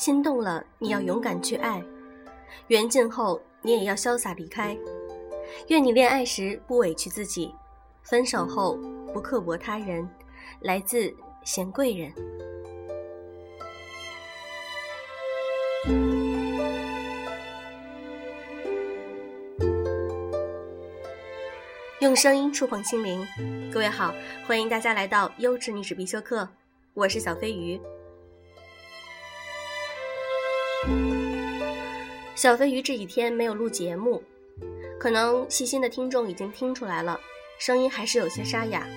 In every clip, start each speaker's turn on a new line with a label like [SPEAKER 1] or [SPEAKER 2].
[SPEAKER 1] 心动了，你要勇敢去爱；缘尽后，你也要潇洒离开。愿你恋爱时不委屈自己，分手后不刻薄他人。来自贤贵人。用声音触碰心灵，各位好，欢迎大家来到优质女子必修课，我是小飞鱼。小飞鱼这几天没有录节目，可能细心的听众已经听出来了，声音还是有些沙哑。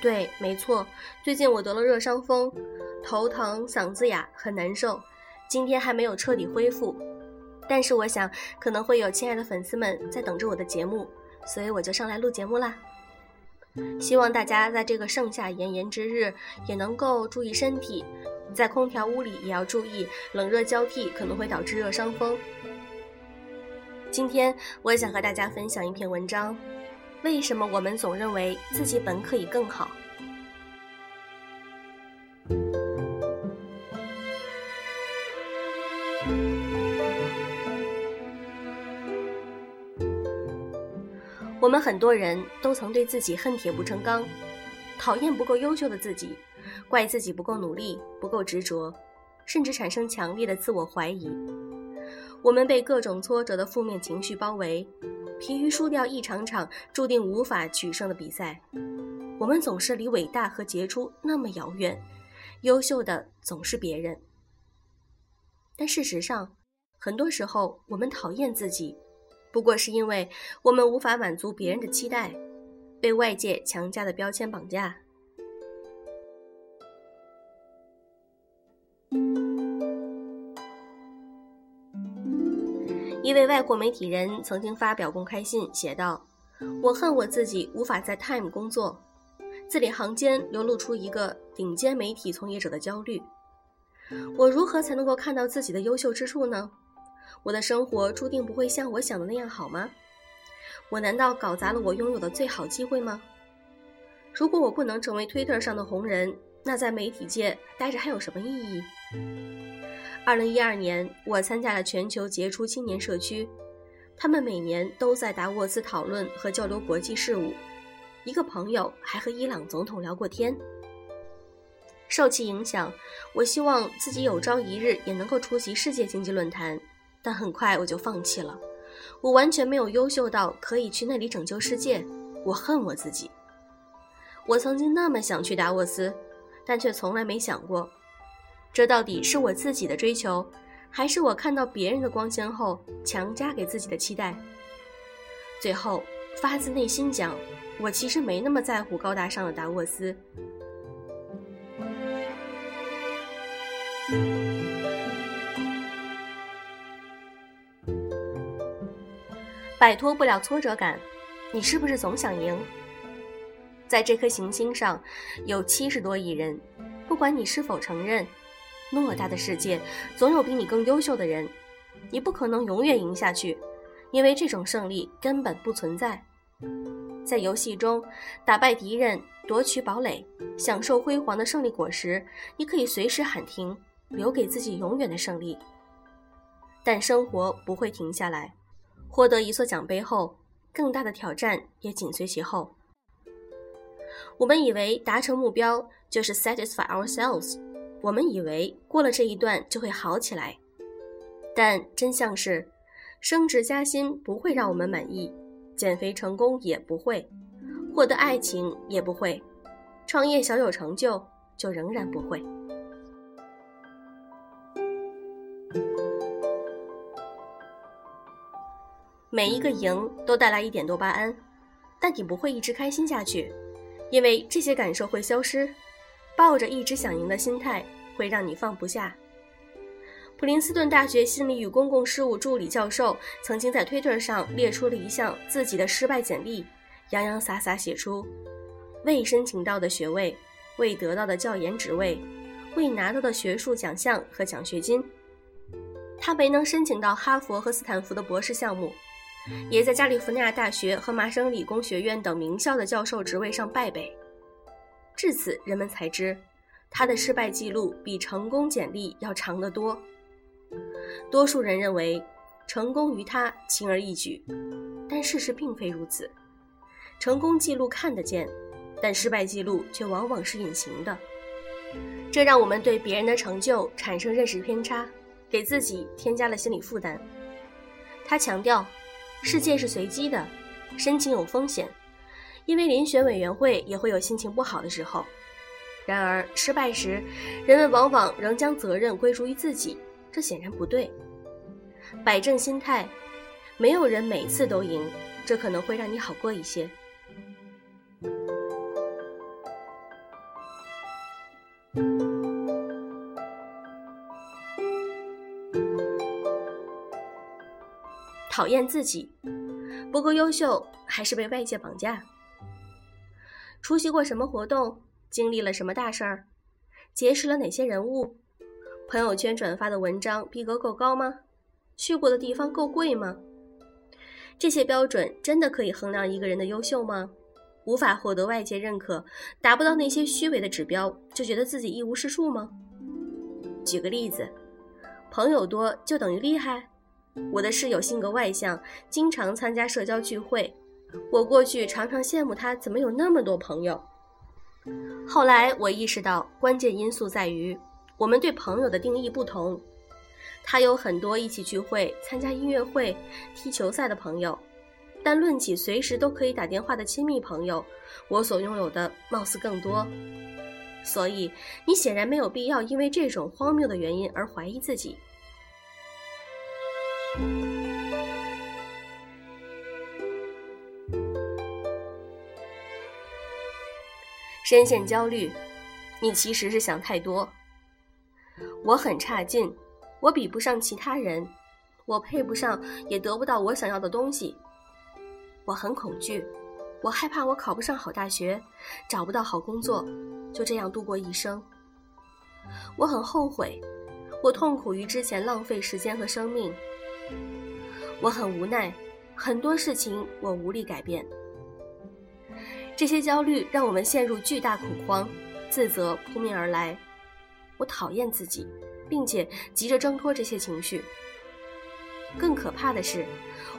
[SPEAKER 1] 对，没错，最近我得了热伤风，头疼，嗓子哑，很难受，今天还没有彻底恢复。但是我想，可能会有亲爱的粉丝们在等着我的节目。所以我就上来录节目啦。希望大家在这个盛夏炎炎之日也能够注意身体，在空调屋里也要注意冷热交替，可能会导致热伤风。今天我想和大家分享一篇文章：为什么我们总认为自己本可以更好？我们很多人都曾对自己恨铁不成钢，讨厌不够优秀的自己，怪自己不够努力、不够执着，甚至产生强烈的自我怀疑。我们被各种挫折的负面情绪包围，疲于输掉一场场注定无法取胜的比赛。我们总是离伟大和杰出那么遥远，优秀的总是别人。但事实上，很多时候我们讨厌自己。不过是因为我们无法满足别人的期待，被外界强加的标签绑架。一位外国媒体人曾经发表公开信，写道：“我恨我自己无法在 Time 工作。”字里行间流露出一个顶尖媒体从业者的焦虑。我如何才能够看到自己的优秀之处呢？我的生活注定不会像我想的那样好吗？我难道搞砸了我拥有的最好机会吗？如果我不能成为推特上的红人，那在媒体界待着还有什么意义？二零一二年，我参加了全球杰出青年社区，他们每年都在达沃斯讨论和交流国际事务。一个朋友还和伊朗总统聊过天。受其影响，我希望自己有朝一日也能够出席世界经济论坛。但很快我就放弃了，我完全没有优秀到可以去那里拯救世界。我恨我自己。我曾经那么想去达沃斯，但却从来没想过，这到底是我自己的追求，还是我看到别人的光鲜后强加给自己的期待？最后发自内心讲，我其实没那么在乎高大上的达沃斯。摆脱不了挫折感，你是不是总想赢？在这颗行星上，有七十多亿人，不管你是否承认，偌大的世界总有比你更优秀的人，你不可能永远赢下去，因为这种胜利根本不存在。在游戏中打败敌人、夺取堡垒、享受辉煌的胜利果实，你可以随时喊停，留给自己永远的胜利。但生活不会停下来。获得一座奖杯后，更大的挑战也紧随其后。我们以为达成目标就是 satisfy ourselves，我们以为过了这一段就会好起来，但真相是，升职加薪不会让我们满意，减肥成功也不会，获得爱情也不会，创业小有成就就仍然不会。每一个赢都带来一点多巴胺，但你不会一直开心下去，因为这些感受会消失。抱着一直想赢的心态会让你放不下。普林斯顿大学心理与公共事务助理教授曾经在推特上列出了一项自己的失败简历，洋洋洒洒写出：未申请到的学位，未得到的教研职位，未拿到的学术奖项和奖学金。他没能申请到哈佛和斯坦福的博士项目。也在加利福尼亚大学和麻省理工学院等名校的教授职位上败北。至此，人们才知，他的失败记录比成功简历要长得多。多数人认为，成功于他轻而易举，但事实并非如此。成功记录看得见，但失败记录却往往是隐形的。这让我们对别人的成就产生认识偏差，给自己添加了心理负担。他强调，世界是随机的，申请有风险，因为遴选委员会也会有心情不好的时候。然而，失败时，人们往往仍将责任归诸于自己，这显然不对。摆正心态，没有人每次都赢，这可能会让你好过一些。讨厌自己，不够优秀，还是被外界绑架？出席过什么活动？经历了什么大事儿？结识了哪些人物？朋友圈转发的文章逼格够高吗？去过的地方够贵吗？这些标准真的可以衡量一个人的优秀吗？无法获得外界认可，达不到那些虚伪的指标，就觉得自己一无是处吗？举个例子，朋友多就等于厉害？我的室友性格外向，经常参加社交聚会，我过去常常羡慕他怎么有那么多朋友。后来我意识到，关键因素在于我们对朋友的定义不同。他有很多一起聚会、参加音乐会、踢球赛的朋友，但论起随时都可以打电话的亲密朋友，我所拥有的貌似更多。所以，你显然没有必要因为这种荒谬的原因而怀疑自己。深陷焦虑，你其实是想太多。我很差劲，我比不上其他人，我配不上，也得不到我想要的东西。我很恐惧，我害怕我考不上好大学，找不到好工作，就这样度过一生。我很后悔，我痛苦于之前浪费时间和生命。我很无奈，很多事情我无力改变。这些焦虑让我们陷入巨大恐慌，自责扑面而来。我讨厌自己，并且急着挣脱这些情绪。更可怕的是，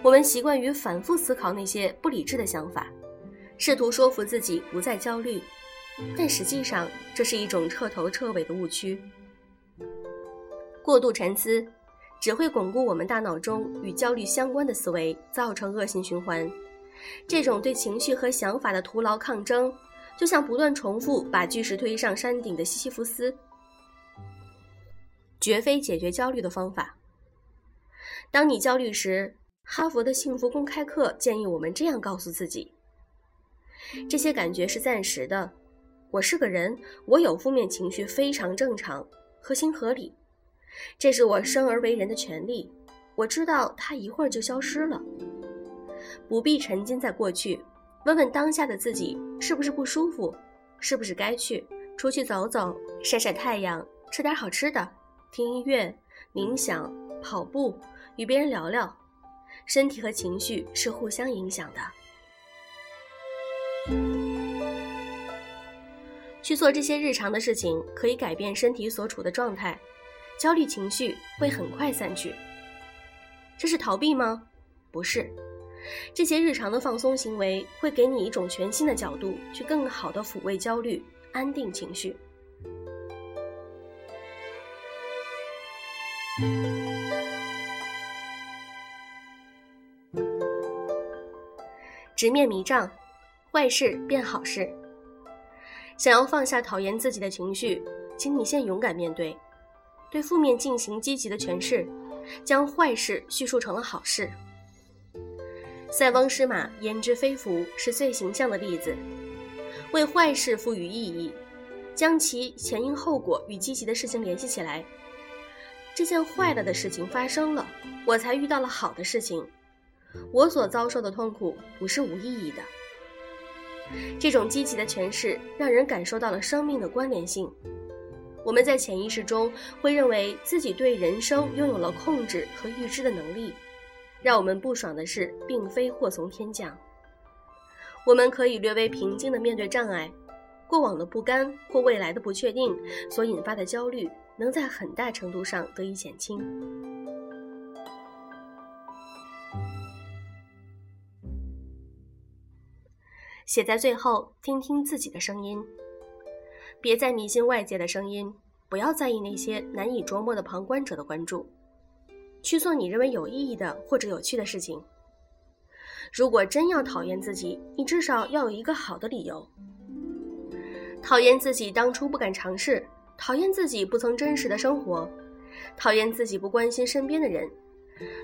[SPEAKER 1] 我们习惯于反复思考那些不理智的想法，试图说服自己不再焦虑，但实际上这是一种彻头彻尾的误区。过度沉思只会巩固我们大脑中与焦虑相关的思维，造成恶性循环。这种对情绪和想法的徒劳抗争，就像不断重复把巨石推上山顶的西西弗斯，绝非解决焦虑的方法。当你焦虑时，哈佛的幸福公开课建议我们这样告诉自己：这些感觉是暂时的，我是个人，我有负面情绪非常正常，合情合理，这是我生而为人的权利。我知道它一会儿就消失了。不必沉浸在过去，问问当下的自己是不是不舒服，是不是该去出去走走、晒晒太阳、吃点好吃的、听音乐、冥想、跑步、与别人聊聊。身体和情绪是互相影响的。去做这些日常的事情，可以改变身体所处的状态，焦虑情绪会很快散去。这是逃避吗？不是。这些日常的放松行为会给你一种全新的角度，去更好的抚慰焦虑、安定情绪。直面迷障，坏事变好事。想要放下讨厌自己的情绪，请你先勇敢面对，对负面进行积极的诠释，将坏事叙述成了好事。塞翁失马，焉知非福，是最形象的例子。为坏事赋予意义，将其前因后果与积极的事情联系起来。这件坏了的事情发生了，我才遇到了好的事情。我所遭受的痛苦不是无意义的。这种积极的诠释，让人感受到了生命的关联性。我们在潜意识中会认为自己对人生拥有了控制和预知的能力。让我们不爽的事，并非祸从天降。我们可以略微平静地面对障碍，过往的不甘或未来的不确定所引发的焦虑，能在很大程度上得以减轻。写在最后，听听自己的声音，别再迷信外界的声音，不要在意那些难以琢磨的旁观者的关注，去做你认为有意义的或者有趣的事情。如果真要讨厌自己，你至少要有一个好的理由。讨厌自己当初不敢尝试，讨厌自己不曾真实的生活，讨厌自己不关心身边的人，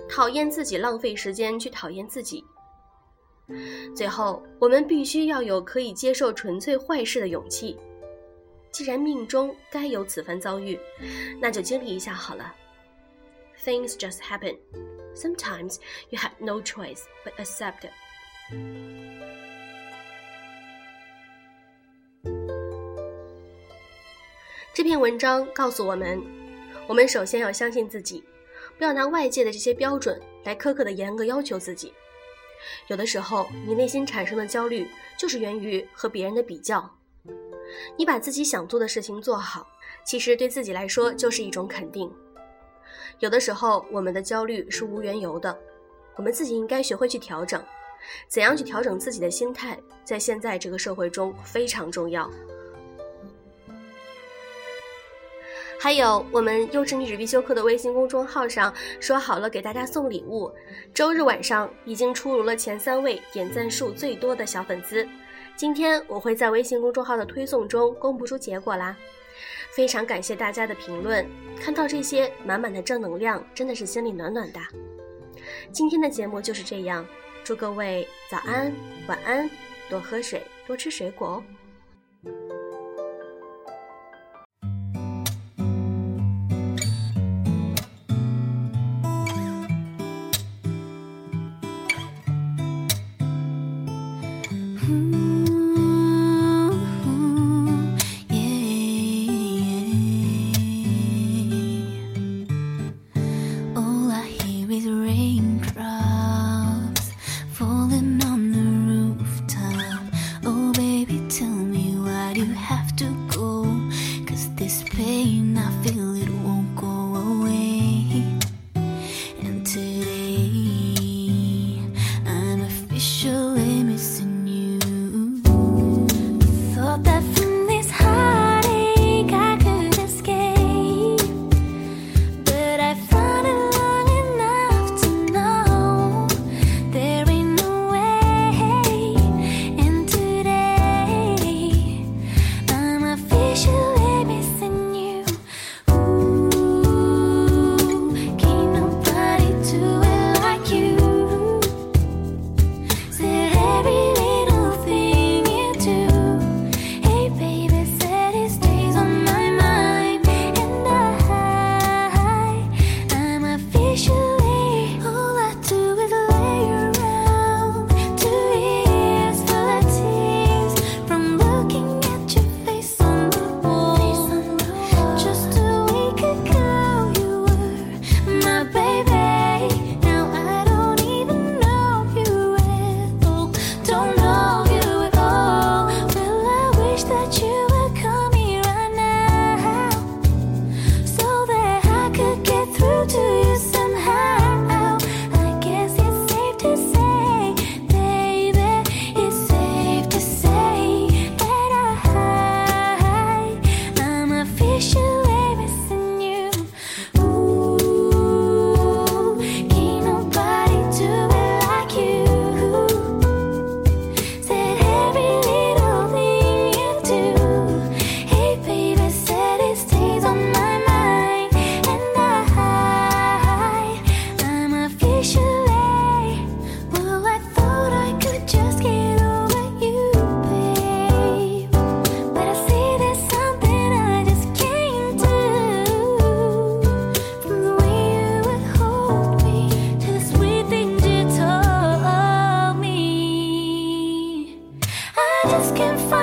[SPEAKER 1] 讨厌自己浪费时间去讨厌自己。最后，我们必须要有可以接受纯粹坏事的勇气。既然命中该有此番遭遇，那就经历一下好了。Things just happen. Sometimes you have no choice but accept it. 这篇文章告诉我们，我们首先要相信自己，不要拿外界的这些标准来苛刻的严格要求自己。有的时候，你内心产生的焦虑就是源于和别人的比较。你把自己想做的事情做好，其实对自己来说就是一种肯定。有的时候，我们的焦虑是无缘由的，我们自己应该学会去调整。怎样去调整自己的心态，在现在这个社会中非常重要。还有，我们优质女子必修课的微信公众号上说好了给大家送礼物，周日晚上已经出炉了前三位点赞数最多的小粉丝，今天我会在微信公众号的推送中公布出结果啦。非常感谢大家的评论看到这些满满的正能量真的是心里暖暖的。今天的节目就是这样祝各位早安晚安多喝水多吃水果哦。sim. Just can't find